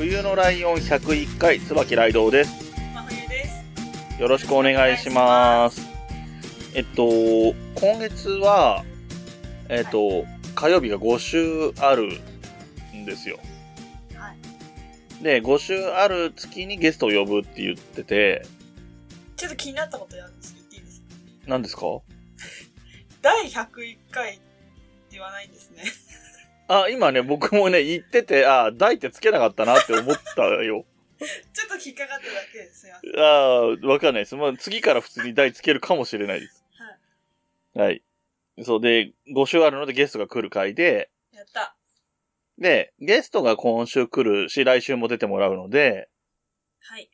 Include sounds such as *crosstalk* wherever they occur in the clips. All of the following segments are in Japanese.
冬のライオン101回、椿ライドウです。真冬ですよろしくお願いします。えっと、今月は、えっと、火曜日が5週あるんですよ。はいで、5週ある月にゲストを呼ぶって言ってて、ちょっと気になったことやるんです言っていいですか？何ですか？*laughs* 第101回ではないんですねあ、今ね、僕もね、言ってて、あ、大ってつけなかったなって思ったよ。*laughs* ちょっと引っかかっただけですすいませんああ、わかんないです。まあ、次から普通に台つけるかもしれないです。はい。そうで、5週あるのでゲストが来る回で、やったで、ゲストが今週来るし、来週も出てもらうので、はい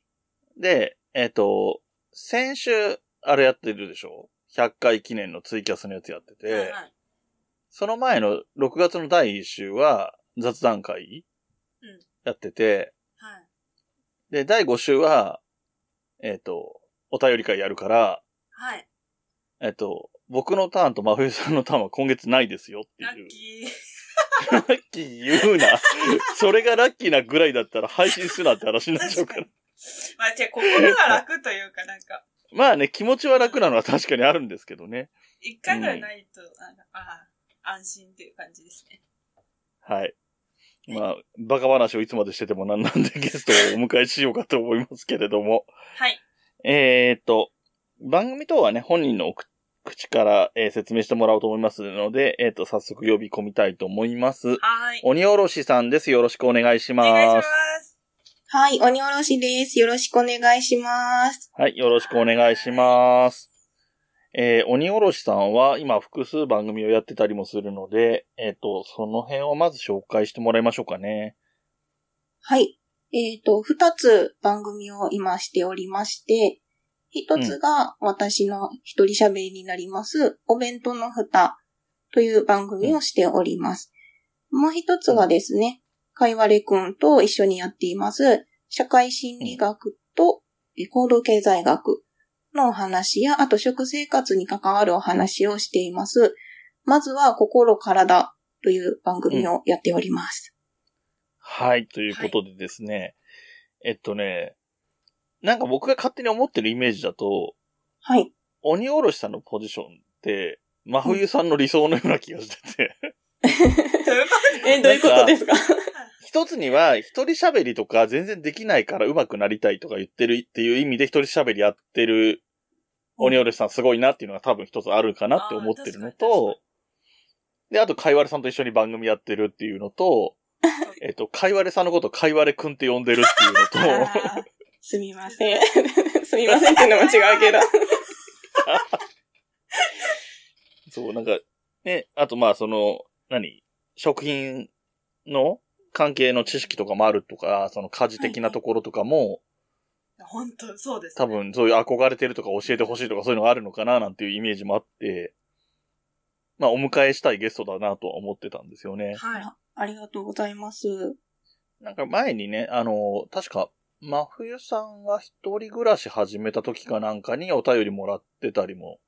で、えっ、と、先週、あれやってるでしょ ?100 回記念のツイキャスのやつやってて、はいはいその前の6月の第1週は雑談会うんやってて、はいで、第5週は、えっ、と、お便り会やるから、はいえっ、と、僕のターンと真冬さんのターンは今月ないですよっていう。ラッキーラッキー言うな。それがラッキーなぐらいだったら配信すなって話になっちゃうから。まあ、じゃあ心が楽というか、なんか、まあね、気持ちは楽なのは確かにあるんですけどね。一回ぐらいないと、ああ、安心っていう感じですね。はい。まあ、バカ話をいつまでしててもなんなんでゲストをお迎えしようかと思いますけれども。はい。えーっと、番組等はね、本人の口口から、えー説明してもらおうと思いますので、えーっと、早速呼び込みたいと思います。はい。鬼おろしさんです。よろしくお願いしお願いしま。ますす。はい、鬼おろしです。よろしくお願いします。はい、よろしくお願いします。えー鬼おろしさんは今複数番組をやってたりもするので、えーっと、その辺をまず紹介してもらいましょうかね。はい。えっ、と、二つ番組を今しておりまして、一つが私の一人喋りになります、お弁当の蓋という番組をしております。もう一つはですね、かいわれくんと一緒にやっています、社会心理学と行動経済学のお話や、あと食生活に関わるお話をしています。まずは、心体という番組をやっております。はい、ということでですね、えっとね、なんか僕が勝手に思ってるイメージだと、はい。鬼おろしさんのポジションって、真冬さんの理想のような気がしてて、*laughs* え、どういうことですか一つには一人喋りとか全然できないから上手くなりたいとか言ってるっていう意味で一人喋りやってる鬼おろしさんすごいなっていうのが多分一つあるかなって思ってるのと、で、あと、かいわれさんと一緒に番組やってるっていうのと、*laughs* えっと、かいわれさんのことかいわれくんって呼んでるっていうのと、すみません。*laughs* すみませんっていうのも違うけど。*laughs* そう、なんか、ね、あとまあその、何？食品の関係の知識とかもあるとか、その家事的なところとかも、本当そうです、多。分そういう憧れてるとか教えてほしいとかそういうのがあるのかななんていうイメージもあって、まあお迎えしたいゲストだなとは思ってたんですよね。はい。あありがとうございます。なんか前にね、あの、確か、真冬さんが一人暮らし始めた時かなんかにお便りもらってたりも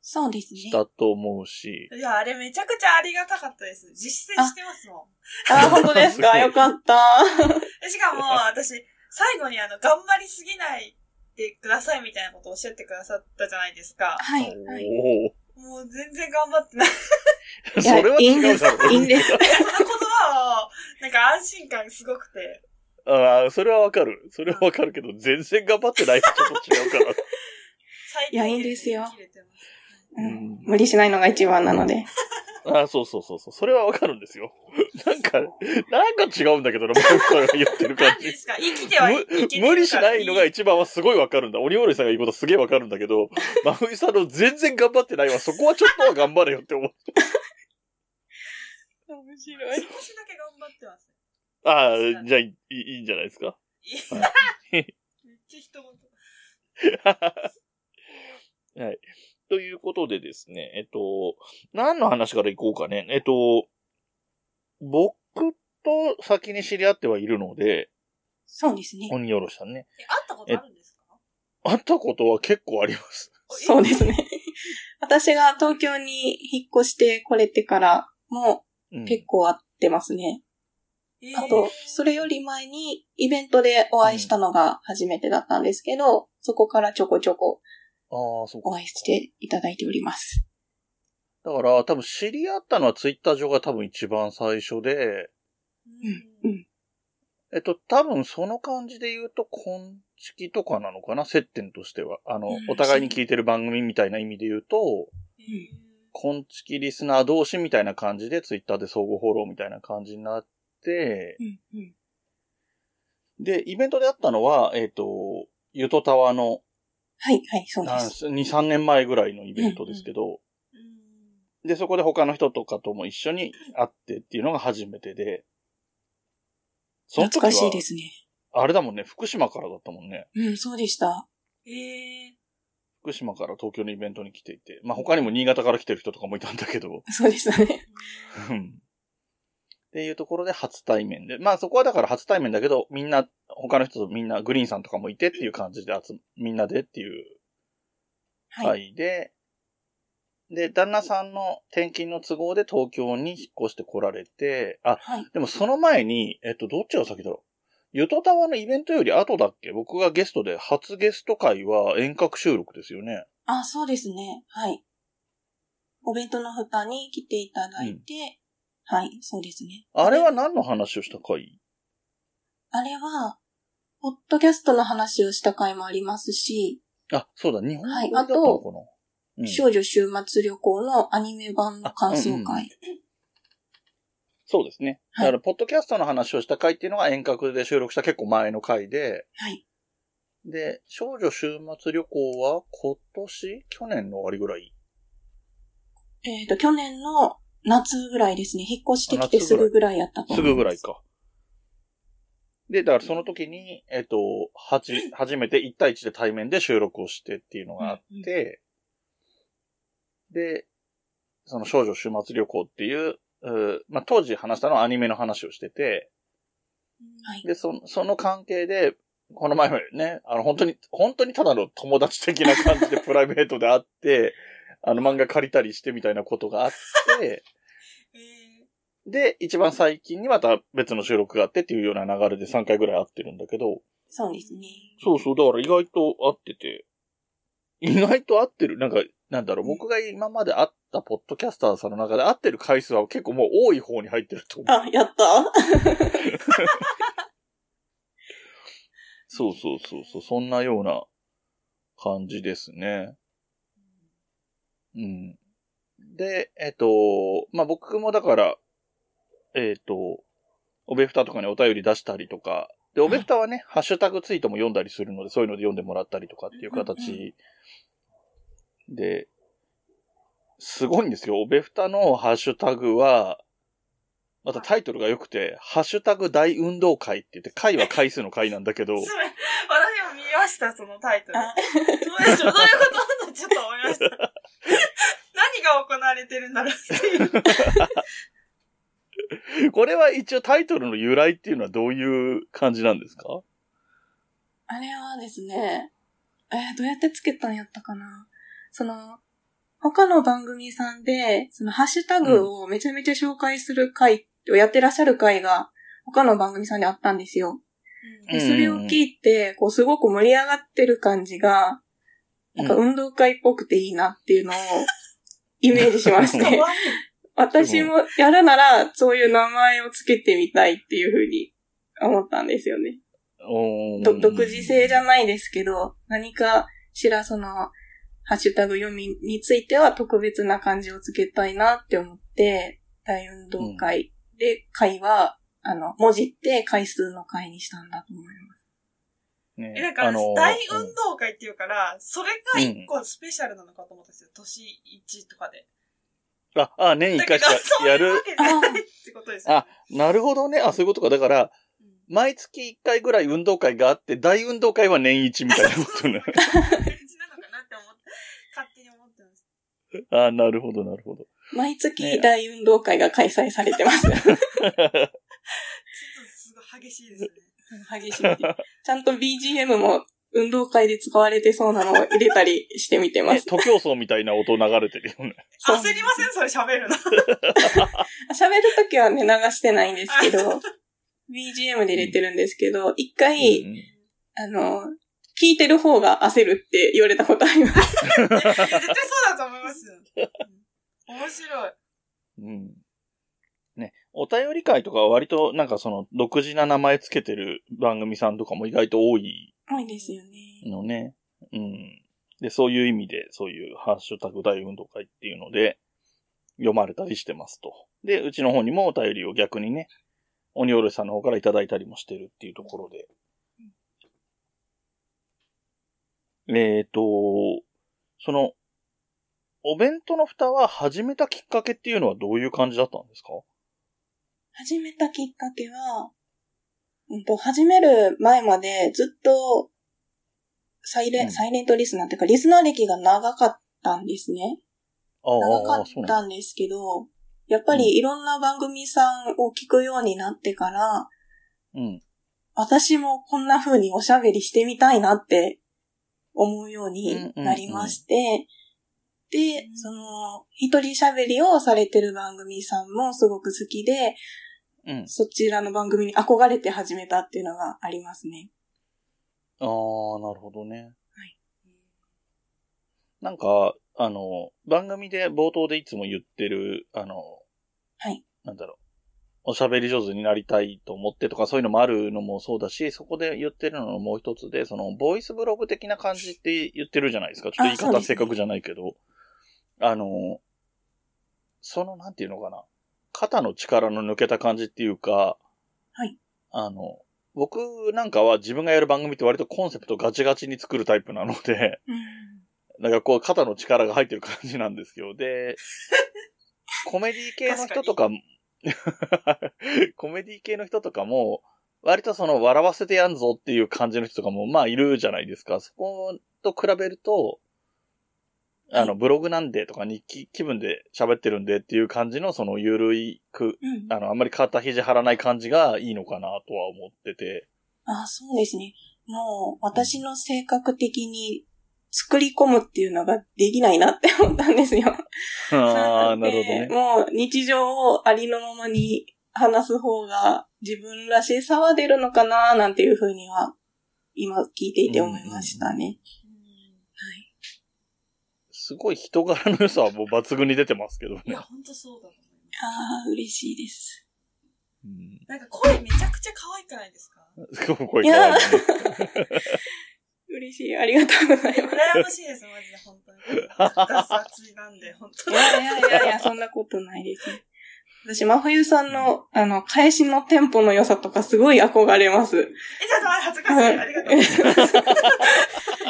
そうですねし。たと思うし、いや、あれめちゃくちゃありがたかったです。実践してますも *laughs* あ、本当ですか？よかった。*laughs* しかも、私、最後にあの、頑張りすぎないでくださいみたいなことをおっしゃってくださったじゃないですか。はい。はい。おもう全然頑張ってない。*laughs* それは違うだろ。いいんですいいんですその言葉を、なんか安心感すごくて。ああ、それはわかる。それはわかるけど、全然頑張ってないとちょっと違うから。*laughs* 最いやいいんですようん無理しないのが一番なので。ああ、そうそうそうそう。それはわかるんですよ。*laughs* なんか、なんか違うんだけどな、僕が言ってる感じ何で。すか？生きてはいけてる無理しないのが一番はすごいわかるんだ。鬼森さんが言うことすげえわかるんだけど、*laughs* 真冬さんの全然頑張ってないわ。そこはちょっとは頑張れよって思う。面白少しだけ頑張ってます。ああ、じゃあいいいいんじゃないですか？*laughs* めっちゃ人事。はい。ということでですね、えっと、何の話からいこうかね。えっと、僕と先に知り合ってはいるので、そうですね。鬼おろしさんね。え、会ったことあるんですか？会ったことは結構あります。*laughs* そうですね。私が東京に引っ越してこれてからもうん、結構会ってますね。えーあと、それより前にイベントでお会いしたのが初めてだったんですけど、そこからちょこちょこああ、そうか。お会いしていただいております。だから、多分知り合ったのはツイッター上が多分一番最初で、うん、うん。えっと、多分その感じで言うと、コンチキとかなのかな？接点としては。あの、うんお互いに聞いてる番組みたいな意味で言うと、コンチキリスナー同士みたいな感じでツイッターで相互フォローみたいな感じになって、うん、うん。で、イベントであったのは、えっ、と、ゆとたわの、はい、はい、そうでなんす。2、3年前ぐらいのイベントですけど、で、そこで他の人とかとも一緒に会ってっていうのが初めてで、その時は懐かしいですね。あれだもんね、福島からだったもんね。うん、そうでした。えー、福島から東京のイベントに来ていて、まあ他にも新潟から来てる人とかもいたんだけど、そうでしたね。うんっていうところで初対面で、まあそこはだから初対面だけど、みんな、他の人とみんな、グリーンさんとかもいてっていう感じで集みんなでっていうはい。会で、で、旦那さんの転勤の都合で東京に引っ越して来られて、あ、はい。でもその前に、えっと、どっちが先だろう？ゆとたわのイベントより後だっけ？僕がゲストで、初ゲスト会は遠隔収録ですよね。あ、そうですね。はい。お弁当の蓋に来ていただいて、はい、そうですね。あれは何の話をした回？あれは、ポッドキャストの話をした回もありますし、あ、そうだ、日本はい語だったのかな、うん。少女週末旅行のアニメ版の感想会。そうですね。だはい。から、ポッドキャストの話をした回っていうのが遠隔で収録した結構前の回で、はい。で、少女週末旅行は今年？去年の終わりぐらい？えっ、と、去年の夏ぐらいですね。引っ越してきてすぐぐらいやったと思すす。ぐぐらいか。で、だからその時に、えっと、はじ、*laughs* 初めて1対1で対面で収録をしてっていうのがあって、で、その少女週末旅行っていう、うーまあ、当時話したのはアニメの話をしてて、はい。で、その、その関係で、この前もね、あの、本当に、本当にただの友達的な感じでプライベートで会って、あの、漫画借りたりしてみたいなことがあって、えで、一番最近にまた別の収録があってっていうような流れで3回ぐらい会ってるんだけど、そうですね。そうそう、だから意外と会ってて、意外と会ってる、なんか、なんだろう、僕が今まで会ったポッドキャスターさんの中で会ってる回数は結構もう多い方に入ってると思う。あ、やったそうそうそうそう、そんなような感じですね。うん。で、えっと、まあ、僕もだから、えっと、おべふたとかにお便り出したりとか、で、おべふたはね、ハッシュタグツイートも読んだりするので、そういうので読んでもらったりとかっていう形で、すごいんですよ。おべふたのハッシュタグは、またタイトルが良くて、ハッシュタグ大運動会って言って、回は回数の回なんだけど。私も見ました、そのタイトル。あどうでしょう？どういうこと？ちょっと思いました。何が行われてるんだろうっていう。*laughs* これは一応タイトルの由来っていうのはどういう感じなんですか？あれはですね、えーどうやってつけたんやったかな？その、他の番組さんで、そのハッシュタグをめちゃめちゃ紹介する回をやってらっしゃる回が、他の番組さんであったんですよ。で、それを聞いて、こう、すごく盛り上がってる感じが、なんか運動会っぽくていいなっていうのを、イメージしましかて。*laughs* 私もやるなら、そういう名前をつけてみたいっていうふうに思ったんですよね。独自性じゃないですけど、何かしらその、ハッシュタグ読みについては特別な感じをつけたいなって思って、大運動会で、会は、あの、文字って回数の回にしたんだと思います。ねえ、だから、あのー大運動会っていうから、それが一個スペシャルなのかと思ったんですよ。年一とかで。あ、あ、年一回しかやる。あ、なるほどね。あ、そういうことか。だから、うん毎月一回ぐらい運動会があって、大運動会は年一みたいなことね。なのかなって思って、勝手に思ってます。あ、なるほど、なるほど。毎月大運動会が開催されてます。*laughs* ちょっとすごい激しいですね。激しい。ちゃんと BGM も運動会で使われてそうなのを入れたりしてみてまえ、す。徒競走みたいな音流れてるよね。*laughs* 焦りません？それ喋るの。*laughs* 喋るときはね、流してないんですけど、*laughs* BGM で入れてるんですけど、一回、うんあの、聞いてる方が焦るって言われたことあります。絶対そうだと思いますよ。うん面白い。うん。ね、お便り会とかは割となんかその独自な名前つけてる番組さんとかも意外と多い多いですよね。のね。うん。で、そういう意味で、そういうハッシュタグ大運動会っていうので、読まれたりしてますと。で、うちの方にもお便りを逆にね、オニオールさんの方からいただいたりもしてるっていうところで。えっ、と、その、お弁当の蓋は始めたきっかけっていうのはどういう感じだったんですか？始めたきっかけは、うんと、始める前までずっと、サイレン、うんサイレントリスナーっていうか、リスナー歴が長かったんですね。長かああ、そうなんだ。ったんですけど、やっぱりいろんな番組さんを聞くようになってから、うん。私もこんな風におしゃべりしてみたいなって思うようになりまして、で、その、一人喋りをされてる番組さんもすごく好きで、うん。そちらの番組に憧れて始めたっていうのがありますね。ああ、なるほどね。はい。なんか、あの、番組で冒頭でいつも言ってる、あの、はい。なんだろう。おしゃべり上手になりたいと思ってとかそういうのもあるのもそうだし、そこで言ってるののもう一つで、その、ボイスブログ的な感じって言ってるじゃないですか。ちょっと言い方正確じゃないけど。あの、その、なんていうのかな。肩の力の抜けた感じっていうか、はい。あの、僕なんかは自分がやる番組って割とコンセプトガチガチに作るタイプなので、うん。なんかこう肩の力が入ってる感じなんですよ。で、コメディ系の人とかも、*laughs* コメディ系の人とかも、割とその笑わせてやんぞっていう感じの人とかもまあいるじゃないですか。そこと比べると、あの、ブログなんでとか日記気分で喋ってるんでっていう感じのそのゆるいく、うん。あの、あんまり肩肘張らない感じがいいのかなとは思ってて。あ、そうですね。もう、私の性格的に作り込むっていうのができないなって思ったんですよ。ああ、なるほどでね。もう、日常をありのままに話す方が自分らしさは出るのかななんていうふうには、今聞いていて思いましたね。はい。すごい人柄の良さはもう抜群に出てますけどねいや、。ほんとそうだと思います。ああ、嬉しいです。うんなんか声めちゃくちゃ可愛くないですか？すごく声可愛いね。嬉しい。ありがとうございます。羨ましいです、マジで、本当に。*laughs* 雑雑なんで、本当に。いやいやいやいや、そんなことないです。私、真冬さんの、あの、返しのテンポの良さとかすごい憧れます。え、ちょっと待って、恥ずかしい。ありがとうござい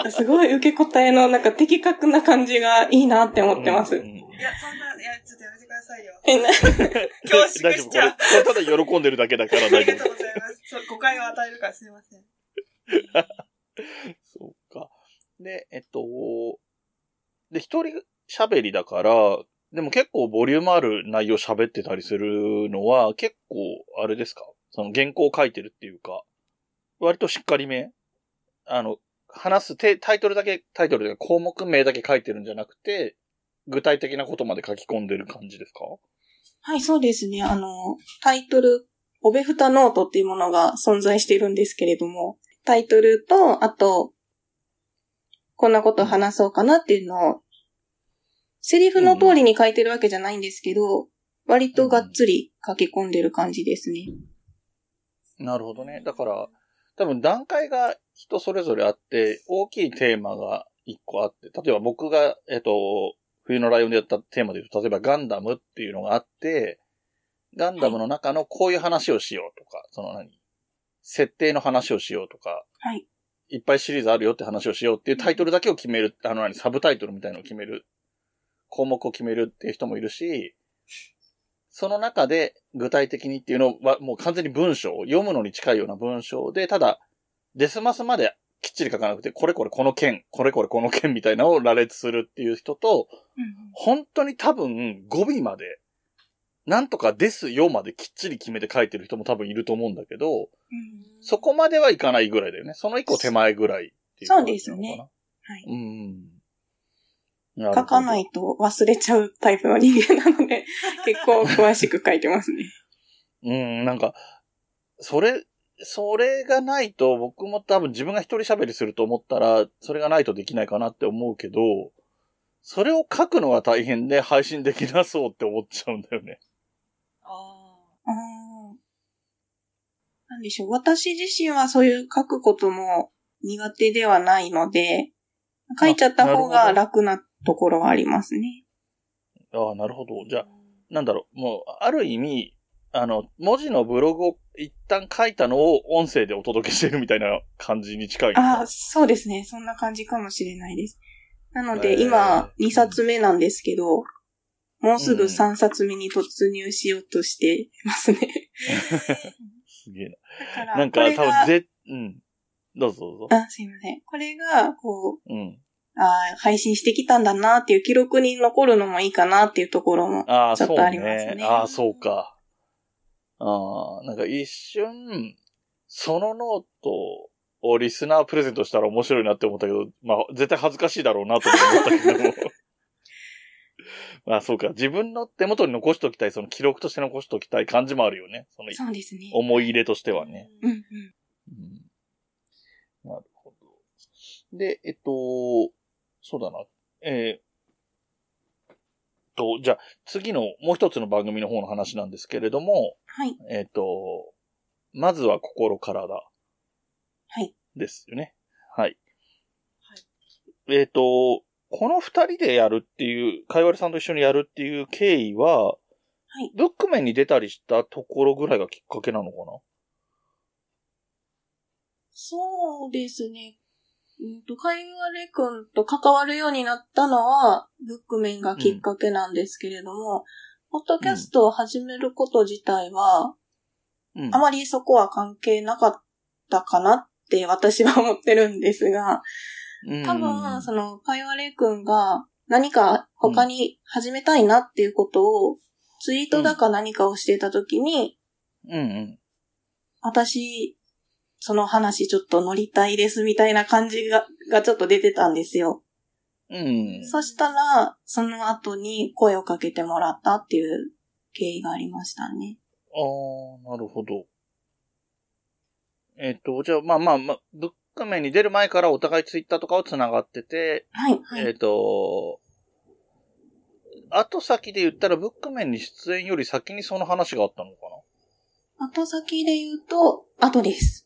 ます。*laughs* すごい受け答えのなんか的確な感じがいいなって思ってます。うんうんいや、そんな、いや、ちょっとやめてくださいよ。えな *laughs* 恐縮しちゃう大丈夫これ、これただ喜んでるだけだからありが大丈夫。とうございます。そう、誤解を与えるからすいません。*laughs* そうか。で、えっと、で、一人喋りだから、でも結構ボリュームある内容喋ってたりするのは、結構、あれですか？その原稿を書いてるっていうか、割としっかりめ？あの、話すテタイトルだけ、タイトルで項目名だけ書いてるんじゃなくて、具体的なことまで書き込んでる感じですか？はい、そうですね。あの、タイトル、オベフタノートっていうものが存在しているんですけれども、タイトルと、あと、こんなことを話そうかなっていうのを、セリフの通りに書いてるわけじゃないんですけど、割とがっつり書き込んでる感じですね。なるほどね。だから、多分段階が人それぞれあって、大きいテーマが一個あって、例えば僕が、えっと、冬のライオンでやったテーマで言うと、例えばガンダムっていうのがあって、ガンダムの中のこういう話をしようとか、その何設定の話をしようとか、はい。いっぱいシリーズあるよって話をしようっていうタイトルだけを決める、あの何、サブタイトルみたいなのを決める項目を決めるっていう人もいるし、その中で具体的にっていうのはもう完全に文章、読むのに近いような文章で、ただ、デスマスまできっちり書かなくて、これこれこの件、これこれこの件みたいなのを羅列するっていう人と、本当に多分語尾まで、なんとかですよまできっちり決めて書いてる人も多分いると思うんだけど、そこまではいかないぐらいだよね。その一個手前ぐらいっていうそうですね感はい。うん。書かないいと忘れちゃうタイプの人間なので、*laughs* 結構詳しく書いてますね。うん、なんか、それ、それがないと、僕も多分自分が一人喋りすると思ったら、それがないとできないかなって思うけど、それを書くのが大変で配信できなそうって思っちゃうんだよね。ああーなんでしょう。私自身はそういう書くことも苦手ではないので、書いちゃった方が楽なところはありますね。ああ、なるほど。あ。じゃあ、なんだろう、もう、ある意味、あの、文字のブログを一旦書いたのを音声でお届けしてるみたいな感じに近いああ、そうですね。そんな感じかもしれないです。なのへで、ー今、2冊目なんですけど、もうすぐうん3冊目に突入しようとしてますね。すげえな。ら、なんか多分ぜ、うん。どうぞどうぞ。あ、すいません。これが、こう、うん。あー配信してきたんだなっていう記録に残るのもいいかなっていうところも。ああ、ちょっとそうありますねね。ああ、そうか。ああ、なんか一瞬、そのノートをリスナープレゼントしたら面白いなって思ったけど、まあ、絶対恥ずかしいだろうなと思ったけど。*laughs* *laughs* まあ、そうか。自分の手元に残しときたい、その記録として残しときたい感じもあるよね。そのそうですね。思い入れとしてはね。うんうん。うんなるほど。で、えっと、そうだな。えーと、じゃあ、次のもう一つの番組の方の話なんですけれども、はい。えっと、まずは心からだ。はい。ですよね。はい。はいえっと、この二人でやるっていう、かいわれさんと一緒にやるっていう経緯は、はいブックメンに出たりしたところぐらいがきっかけなのかな？そうですね。うんと、かいわれくんと関わるようになったのは、ブックメンがきっかけなんですけれども、ポッドキャストを始めること自体は、うんあ。まりそこは関係なかったかなって私は思ってるんですが、うん多分、その、かいわれくんが何か他に始めたいなっていうことを、ツイートだか何かをしてた時に、うんうん。私、その話ちょっと乗りたいですみたいな感じが、がちょっと出てたんですよ。うん。そしたら、その後に声をかけてもらったっていう経緯がありましたね。ああ、なるほど。えっ、と、じゃあ、まあまあまあ、ブックメンに出る前からお互いツイッターとかを繋がってて、はい、はい。えっ、と、後先で言ったらブックメンに出演より先にその話があったのか後先で言うと、後です。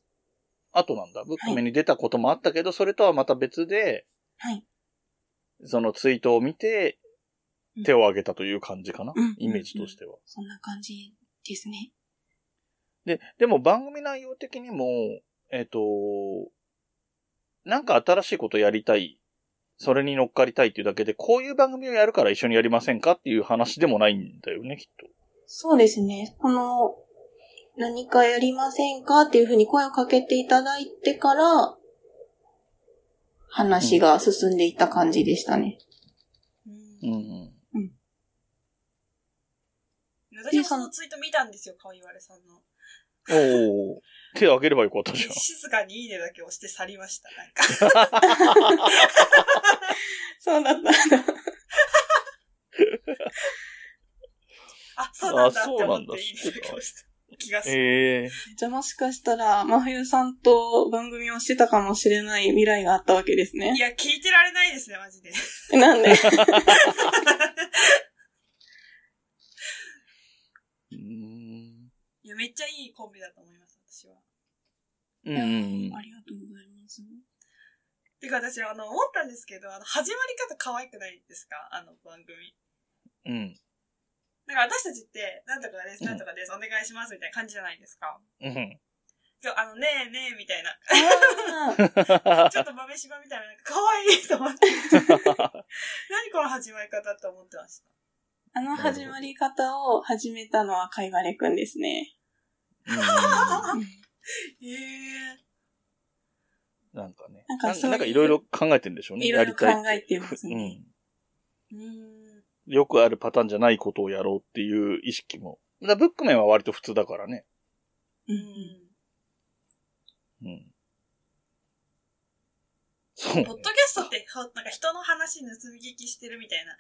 な後なんだ。ブックメンに出たこともあったけど、それとはまた別で、はい。そのツイートを見てうん、手を挙げたという感じかな？うんイメージとしては。そんな感じですね。で、でも番組内容的にも、えっ、と、なんか新しいことやりたい、それに乗っかりたいっていうだけで、こういう番組をやるから一緒にやりませんか？っていう話でもないんだよね、きっと。そうですね。この、何かやりませんかっていうふうに声をかけていただいてから、話が進んでいった感じでしたね。うんうん。私もそのツイート見たんですよ、かいわれさんの。おお手挙げればよかったじゃん。静かにいいねだけ押して去りました、なんか。*laughs* そうだったんだ。*laughs* あ、そうなんだあって思っそうなんだていいねだけ押した気がする。ええじゃあもしかしたら、真冬さんと番組をしてたかもしれない未来があったわけですねい。や、聞いてられないですね、マジで。なんで？うーん。いや、めっちゃいいコンビだと思います、私は。うんうんありがとうございます。てか私、あの、思ったんですけど、あの、始まり方可愛くないですか？あの番組。うん。うん。なんか私たちって、なんとかです、うんなんとかです、お願いしますみたいな感じじゃないですか。うん。今日あの、ねえねえみたいな。*laughs* ちょっと豆柴みたいな、なんか可愛いと思って。*laughs* 何この始まり方って思ってました？あの始まり方を始めたのはかいわれくんですね。うんええなんかね。なんかいろいろ考えてんでしょうね。いろいろ考えてますね。うん。ー。うん。よくあるパターンじゃないことをやろうっていう意識も。だからブックメンは割と普通だからね。ううんん。うん。そう。ポッドキャストって、ほなんか人の話盗み聞きしてるみたいな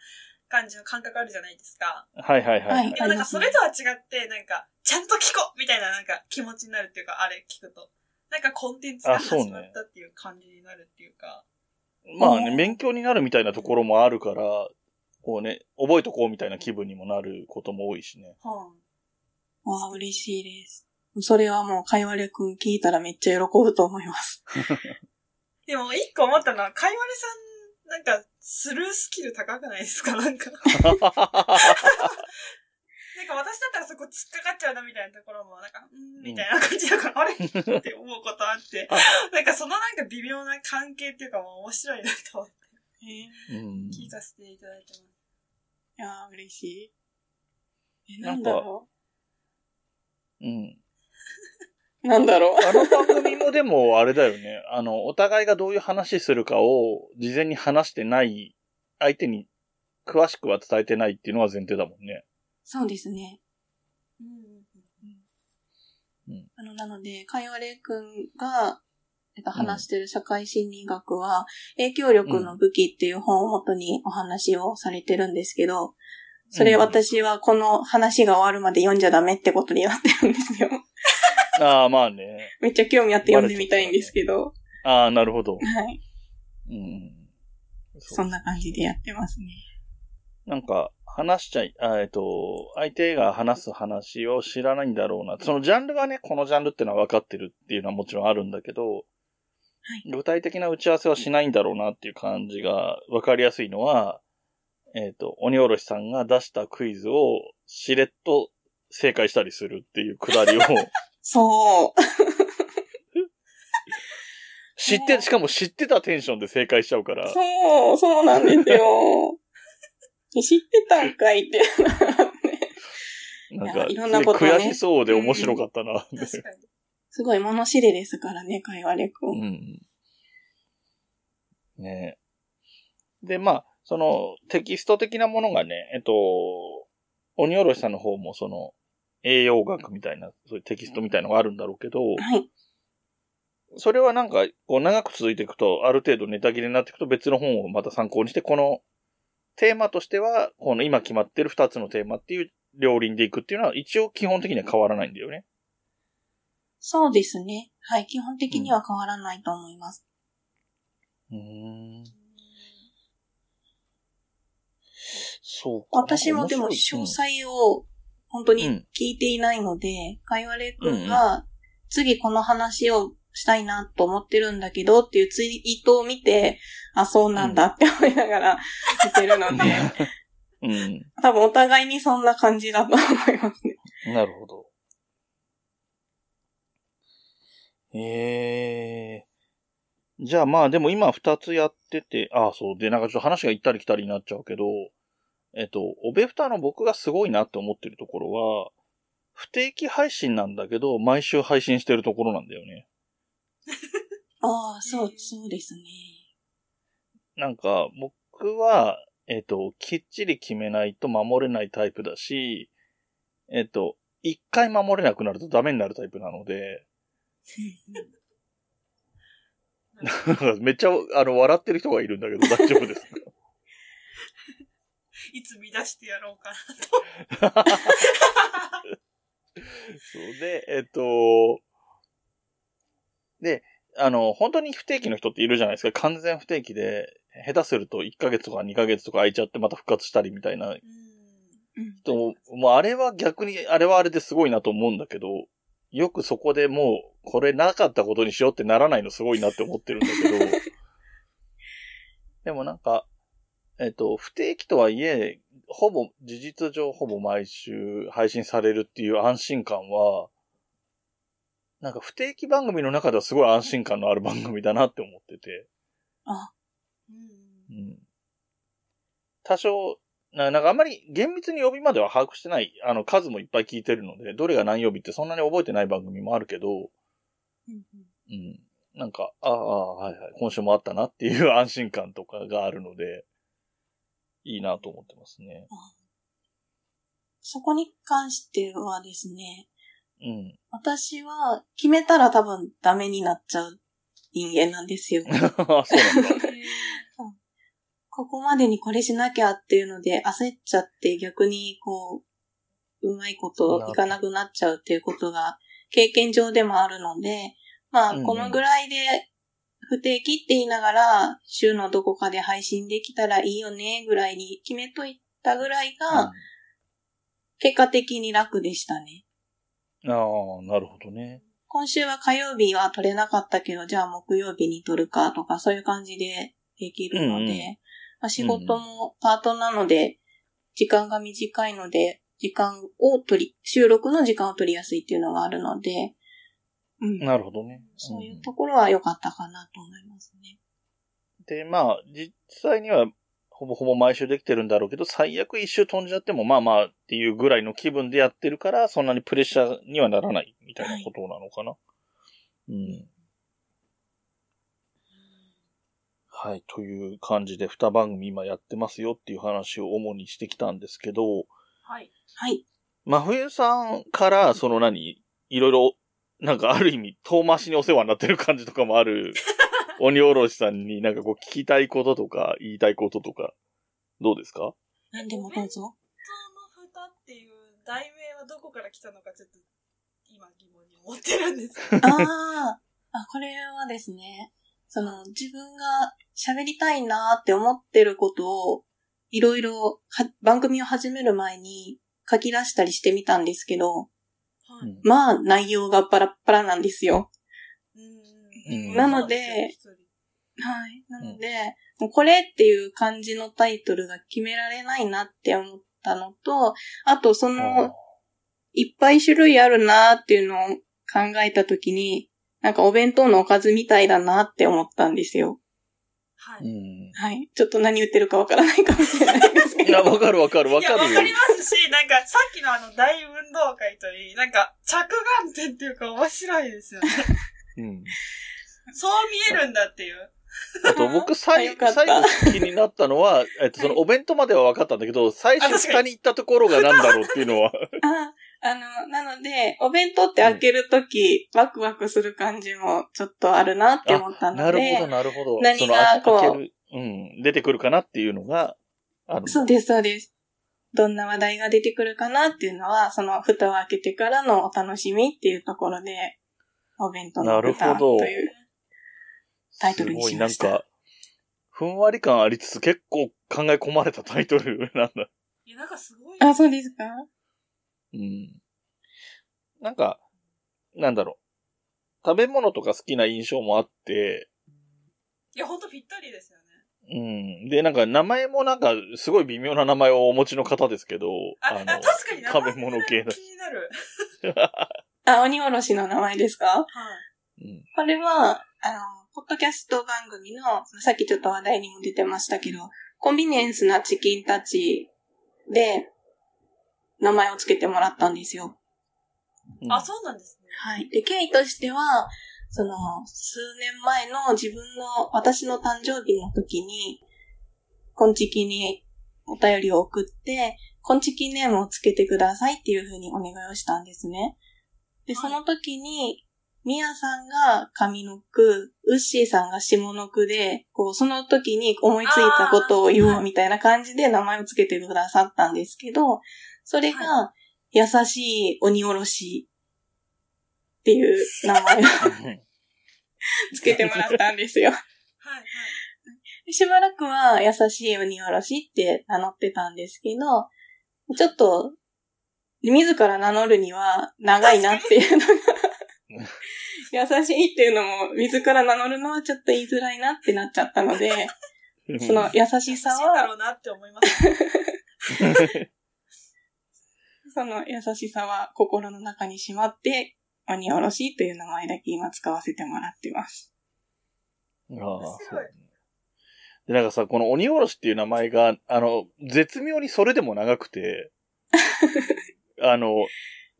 感じの感覚あるじゃないですか。はいはいはい、はいでもなんかそれとは違って、なんか、ちゃんと聞こうみたいななんか気持ちになるっていうか、あれ聞くと。なんかコンテンツが始まったっていう感じになるっていうか。まあね、勉強になるみたいなところもあるから、こうね、覚えとこうみたいな気分にもなることも多いしね。はわあ、嬉しいです。それはもうかいわれくん聞いたらめっちゃ喜ぶと思います。*laughs* でも一個思ったのは、かいわれさん、なんか、スルースキル高くないですか？*laughs* なんか。なんか私だったらそこ突っかかっちゃうなみたいなところも、なんか、んーみたいな感じだから、あれ？って思うことあって、*laughs* なんかそのなんか微妙な関係っていうかもう面白いなと思ってうん。聞かせていただいてます。いやー、嬉しい。え、なんんだろう？ん。う *laughs* なんだろう？あの番組もでもあれだよね。あの、お互いがどういう話するかを事前に話してない、相手に詳しくは伝えてないっていうのは前提だもんね。そうですね。うん。あの、なので、かいわれくんが、えっと、話してる社会心理学は、影響力の武器っていう本を元にお話をされてるんですけど、それうん私はこの話が終わるまで読んじゃダメってことになってるんですよ。ああ、まあね。*laughs* めっちゃ興味あって読んでみたいんですけど、ああ、なるほど。はい。うん。そんな感じでやってますね。なんか、話しちゃい、あえっと、相手が話す話を知らないんだろうな。そのジャンルがね、このジャンルってのは分かってるっていうのはもちろんあるんだけど、はい具体的な打ち合わせはしないんだろうなっていう感じが分かりやすいのは、えっ、と、鬼おろしさんが出したクイズをしれっと正解したりするっていうくだりを *laughs* そう。知って、しかも知ってたテンションで正解しちゃうから、そう、そうなんですよ。*laughs* 知ってたんかいって。なんか、んなことね悔しそうで面白かったな。確かに。すごい物知りですからね、かいわれく。うんん。ねえ。で、まあ、その、テキスト的なものがね、えっと、鬼おろしさんの方もその、栄養学みたいな、そういうテキストみたいのがあるんだろうけど、はい。それはなんか、こう長く続いていくと、ある程度ネタ切れになっていくと別の本をまた参考にして、このテーマとしては、この今決まってる二つのテーマっていう両輪でいくっていうのは一応基本的には変わらないんだよね。そうですね。はい。基本的には変わらないと思います。うーん。そうか。私もでも詳細を本当にうん聞いていないので、かいわれくんが次この話をしたいなと思ってるんだけどっていうツイートを見て、あ、そうなんだって思いながら見てるので、うん。多分お互いにそんな感じだと思いますね。なるほど。ええじゃあまあでも今二つやってて、ああそう。で、なんかちょっと話が行ったり来たりになっちゃうけど、えっと、オベフタの僕がすごいなって思ってるところは、不定期配信なんだけど、毎週配信してるところなんだよね。*laughs* ああ、そう、そうですね。なんか、僕は、えっと、きっちり決めないと守れないタイプだし、えっと、一回守れなくなるとダメになるタイプなので、めっちゃ、あの、笑ってる人がいるんだけど大丈夫ですか？いつ乱してやろうかなと。*laughs* そうで、えっと、で、あの、本当に不定期の人っているじゃないですか。完全不定期で、下手すると1ヶ月とか2ヶ月とか空いちゃってまた復活したりみたいなうん。人も、もうあれは逆に、あれはあれですごいなと思うんだけど、よくそこでもう、これなかったことにしようってならないのすごいなって思ってるんだけど、*laughs* でもなんか、えっと、不定期とはいえ、ほぼ、事実上ほぼ毎週配信されるっていう安心感は、なんか不定期番組の中ではすごい安心感のある番組だなって思ってて。あ、うんうん。多少、ななんかあんまり厳密に曜日までは把握してない、あの数もいっぱい聞いてるので、どれが何曜日ってそんなに覚えてない番組もあるけど、うんうんうん。なんか、ああ、はいはい、今週もあったなっていう安心感とかがあるので、いいなと思ってますね。そこに関してはですね、うん。私は決めたら多分ダメになっちゃう人間なんですよ。*laughs* あそうなんだ。へここまでにこれしなきゃっていうので焦っちゃって逆にこう、うまいこといかなくなっちゃうっていうことが経験上でもあるので、まあこのぐらいで不定期って言いながら週のどこかで配信できたらいいよねぐらいに決めといたぐらいが結果的に楽でしたね。うんああ、なるほどね。今週は火曜日は取れなかったけど、じゃあ木曜日に取るかとか、そういう感じでできるので、うんうんまあ、仕事もパートなので、時間が短いので、時間を取り、収録の時間を取りやすいっていうのがあるので、うん。なるほどね。そういうところは良かったかなと思いますね。で、まあ、実際には、ほぼほぼ毎週できてるんだろうけど、最悪一周飛んじゃっても、まあまあっていうぐらいの気分でやってるから、そんなにプレッシャーにはならないみたいなことなのかな。うん。はい、という感じで2番組今やってますよっていう話を主にしてきたんですけど、はい。はい。真冬さんから、その何、いろいろ、なんかある意味遠回しにお世話になってる感じとかもある、*laughs* 鬼おろしさんになんかこう聞きたいこととか言いたいこととか、どうですか？何でもどうぞ。本当の蓋っていう題名はどこから来たのかちょっと今疑問に思ってるんです。ああ、あ、これはですね、その自分が喋りたいなーって思ってることを、いろいろは番組を始める前に書き出したりしてみたんですけど、はい。うんまあ内容がバラッバラなんですよ。うんなのではい。なので、もうこれっていう感じのタイトルが決められないなって思ったのと、あとその、いっぱい種類あるなっていうのを考えたときに、なんかお弁当のおかずみたいだなって思ったんですよ。はい。うん。はい。ちょっと何言ってるかわからないかもしれないですけいや、ど。わかるわかるわいや、わかるよかり。ますし、なんか、さっきのあの、大運動会といい、なんか、着眼点っていうか面白いですよね。うん。そう見えるんだっていう。あと僕最最後気になったのは、えっと、そのお弁当までは分かったんだけど、最初下に行ったところが何だろうっていうのは、あ、あの、なので、お弁当って開けるとき、ワクワクする感じもちょっとあるなって思ったので。なるほどなるほど。何がこう開ける、うん、出てくるかなっていうのがある。そうです、そうです。どんな話題が出てくるかなっていうのは、その蓋を開けてからのお楽しみっていうところで、お弁当のなる蓋ほどという。タイトルにしましたすごいなんか、ふんわり感ありつつ結構考え込まれたタイトルなんだ。いや、なんかすごい。あ、そうですか？うん。なんか、なんだろう。食べ物とか好きな印象もあって、いや、ほんとぴったりですよね。うん。で、なんか名前もなんかすごい微妙な名前をお持ちの方ですけど、あ、あ確かに食べ物系の気になる。*laughs* あ、鬼おろしの名前ですか？はい。うん。これは、あの、ポッドキャスト番組の、さっきちょっと話題にも出てましたけど、コンビニエンスなチキンたちで、名前をつけてもらったんですよ。うんあ、そうなんですね。はい。で、経緯としては、その、数年前の自分の、私の誕生日の時に、コンチキにお便りを送って、コンチキネームをつけてくださいっていうふうにお願いをしたんですね。で、はいその時に、ミヤさんが上の句、ウッシーさんが下の句で、こう、その時に思いついたことを言おうみたいな感じで名前をつけてくださったんですけど、それが、優しい鬼おろしっていう名前を *laughs* つけてもらったんですよ。はい、はい。しばらくは優しい鬼おろしって名乗ってたんですけど、ちょっと、自ら名乗るには長いなっていうのが、優しいっていうのも自ら名乗るのはちょっと言いづらいなってなっちゃったので、その優しさ欲しいんだは、ろうなって思います。*laughs* その優しさは心の中にしまって、鬼おろしという名前だけ今使わせてもらってます。ああ、そう。で、なんかさ、この鬼おろしっていう名前が、あの、絶妙にそれでも長くて、*laughs* あの、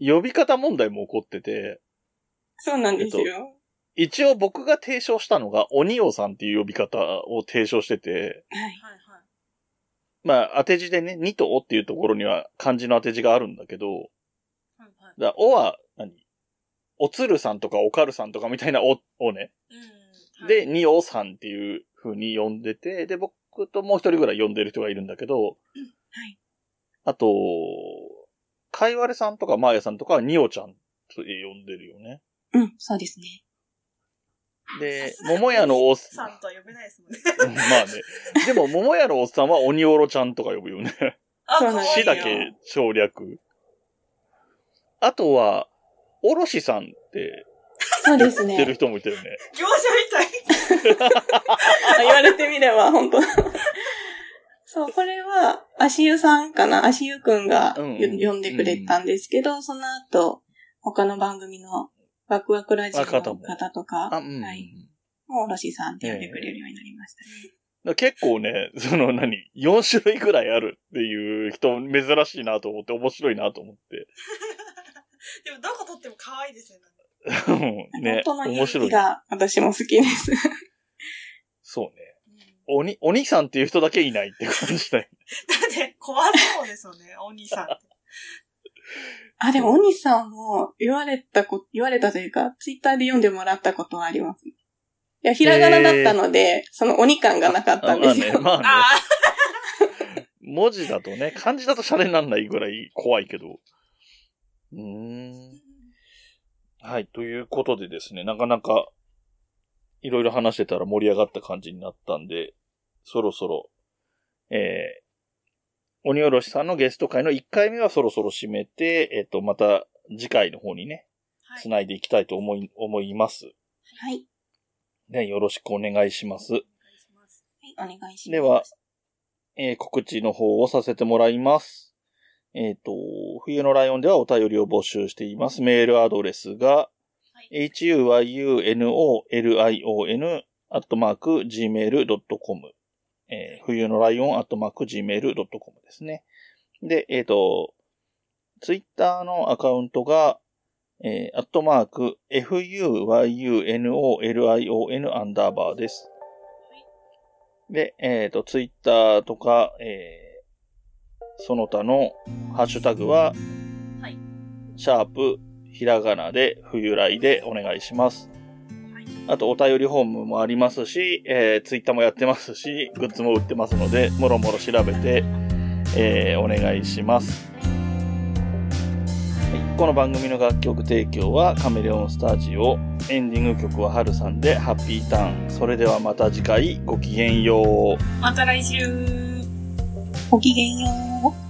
呼び方問題も起こってて、そうなんですよ。一応僕が提唱したのが、鬼王さんっていう呼び方を提唱してて、はい。まあ、当て字でね、二とおっていうところには漢字の当て字があるんだけど、はいはい。だおは何、おつるさんとかおかるさんとかみたいなお、をね、うん。で、におさんっていう風に呼んでて、で、僕ともう一人ぐらい呼んでる人がいるんだけど、はい。あと、かいわれさんとかまーやさんとかはにおちゃんと呼んでるよね。うん、そうですね。で桃屋のおっさんとは呼べないですもんね。うんまあね。でも、桃屋のおっさんは鬼おろちゃんとか呼ぶよね。あ、そうなんです死だけ省略。あとは、おろしさんってそうです言ってるね。人もいたよね。業者みたい。あ言われてみれば、本当そう、これは、足湯さんかな？足湯くんがうんよ呼んでくれたんですけど、その後、他の番組のワクワクラジオのあ方とか、あ、うん。はい。おろしさんって呼んでくれるようになりましたね。結構ね、その何、4種類ぐらいあるっていう人珍しいなと思って、面白いなと思って。*laughs* でも、どこ撮っても可愛いですよね。うんね、本当の面白い。が私も好きです。そうね。うん鬼、鬼さんっていう人だけいないって感じだよ。だって、怖そうですよね、お兄さんって。あ、でも、鬼さんも言われたこ、言われたというか、ツイッターで読んでもらったことはあります。いや、ひらがなだったので、その鬼感がなかったんですよ。あまあね、まあね。あ文字だとね、漢字だとシャレになんないぐらい怖いけど。うーん。はい、ということでですね、なかなか、いろいろ話してたら盛り上がった感じになったんで、そろそろ、えー、鬼おろしさんのゲスト会の1回目はそろそろ締めて、えっ、と、また次回の方にね、はい。繋いでいきたいと思い、思います。はい。ね、よろしくお願いします。お願いしますはい、お願いします。では、えー告知の方をさせてもらいます。えっ、と、冬のライオンではお便りを募集しています。メールアドレスが、はい。huyunolion アットマーク gmail.com、えー冬のライオンアットマーク gmail.com ですね。で、えっ、と、ツイッターのアカウントが、えーアットマーク fuyunolion アンダーバーです。で、えっ、と、ツイッターとか、えーその他のハッシュタグは、はいシャープ、ひらがなで、冬来でお願いします。はい。あと、お便りフォームもありますし、えー、ツイッターもやってますし、グッズも売ってますので、もろもろ調べて、えーお願いします。はいこの番組の楽曲提供はカメレオンスタジオ。エンディング曲はハルさんでハッピーターン。それではまた次回ごきげんよう。また来週。ごきげんよう。